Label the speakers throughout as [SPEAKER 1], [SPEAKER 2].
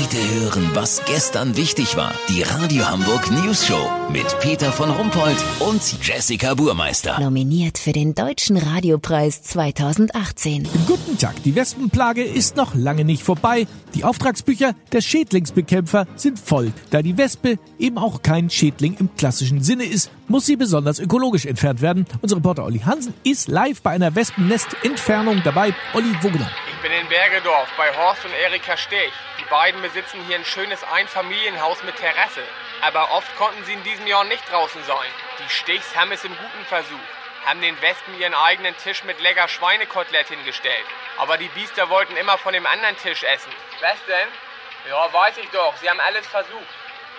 [SPEAKER 1] Heute hören, was gestern wichtig war. Die Radio Hamburg News Show mit Peter von Rumpold und Jessica Burmeister.
[SPEAKER 2] Nominiert für den Deutschen Radiopreis 2018.
[SPEAKER 3] Guten Tag, die Wespenplage ist noch lange nicht vorbei. Die Auftragsbücher der Schädlingsbekämpfer sind voll. Da die Wespe eben auch kein Schädling im klassischen Sinne ist, muss sie besonders ökologisch entfernt werden. Unser Reporter Olli Hansen ist live bei einer Wespennestentfernung dabei. Olli, wo genau?
[SPEAKER 4] Ich bin in Bergedorf bei Horst und Erika Stech. Die beiden besitzen hier ein schönes Einfamilienhaus mit Terrasse. Aber oft konnten sie in diesem Jahr nicht draußen sein. Die Stichs haben es im Guten versucht, haben den Wespen ihren eigenen Tisch mit lecker Schweinekotelett hingestellt. Aber die Biester wollten immer von dem anderen Tisch essen. Was denn? Ja, weiß ich doch. Sie haben alles versucht.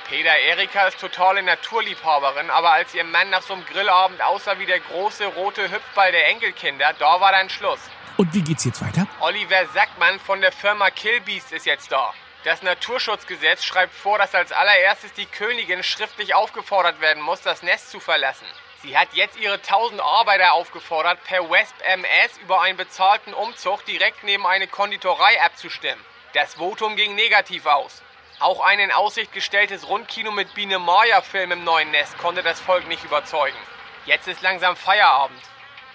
[SPEAKER 4] Peter Erika ist totale Naturliebhaberin, aber als ihr Mann nach so einem Grillabend aussah wie der große rote Hüpfball der Enkelkinder, da war dann Schluss.
[SPEAKER 3] Und wie geht's jetzt weiter?
[SPEAKER 4] Oliver Sackmann von der Firma Killbeast ist jetzt da. Das Naturschutzgesetz schreibt vor, dass als allererstes die Königin schriftlich aufgefordert werden muss, das Nest zu verlassen. Sie hat jetzt ihre 1000 Arbeiter aufgefordert, per Wesp MS über einen bezahlten Umzug direkt neben eine Konditorei abzustimmen. Das Votum ging negativ aus. Auch ein in Aussicht gestelltes Rundkino mit Biene Maya-Film im neuen Nest konnte das Volk nicht überzeugen. Jetzt ist langsam Feierabend.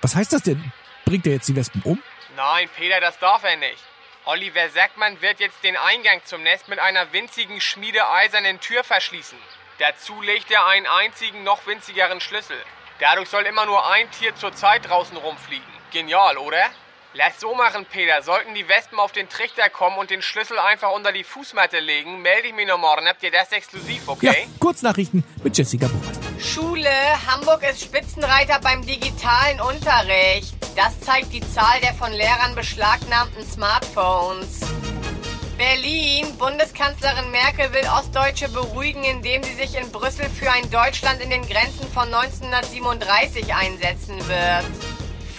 [SPEAKER 3] Was heißt das denn? Bringt er jetzt die Wespen um?
[SPEAKER 4] Nein, Peter, das darf er nicht. Oliver Sackmann wird jetzt den Eingang zum Nest mit einer winzigen schmiedeeisernen Tür verschließen. Dazu legt er einen einzigen, noch winzigeren Schlüssel. Dadurch soll immer nur ein Tier zur Zeit draußen rumfliegen. Genial, oder? Lass so machen, Peter. Sollten die Wespen auf den Trichter kommen und den Schlüssel einfach unter die Fußmatte legen, melde ich mich noch morgen. Habt ihr das exklusiv, okay?
[SPEAKER 3] Ja, Kurznachrichten mit Jessica Burmeister.
[SPEAKER 5] Schule. Hamburg ist Spitzenreiter beim digitalen Unterricht. Das zeigt die Zahl der von Lehrern beschlagnahmten Smartphones. Berlin. Bundeskanzlerin Merkel will Ostdeutsche beruhigen, indem sie sich in Brüssel für ein Deutschland in den Grenzen von 1937 einsetzen wird.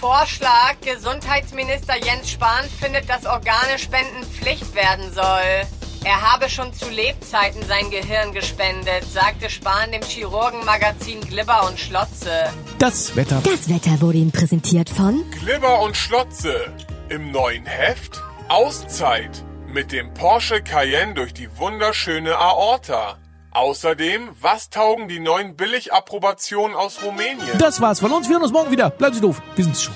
[SPEAKER 5] Vorschlag. Gesundheitsminister Jens Spahn findet, dass Organespenden Pflicht werden soll. Er habe schon zu Lebzeiten sein Gehirn gespendet, sagte Spahn dem Chirurgenmagazin Glibber und Schlotze.
[SPEAKER 3] Das Wetter.
[SPEAKER 2] Das Wetter wurde Ihnen präsentiert von
[SPEAKER 6] Glibber und Schlotze. Im neuen Heft Auszeit mit dem Porsche Cayenne durch die wunderschöne Aorta. Außerdem, was taugen die neuen Billigapprobationen aus Rumänien?
[SPEAKER 3] Das war's von uns. Wir hören uns morgen wieder. Bleiben Sie doof. Wir sind's schon.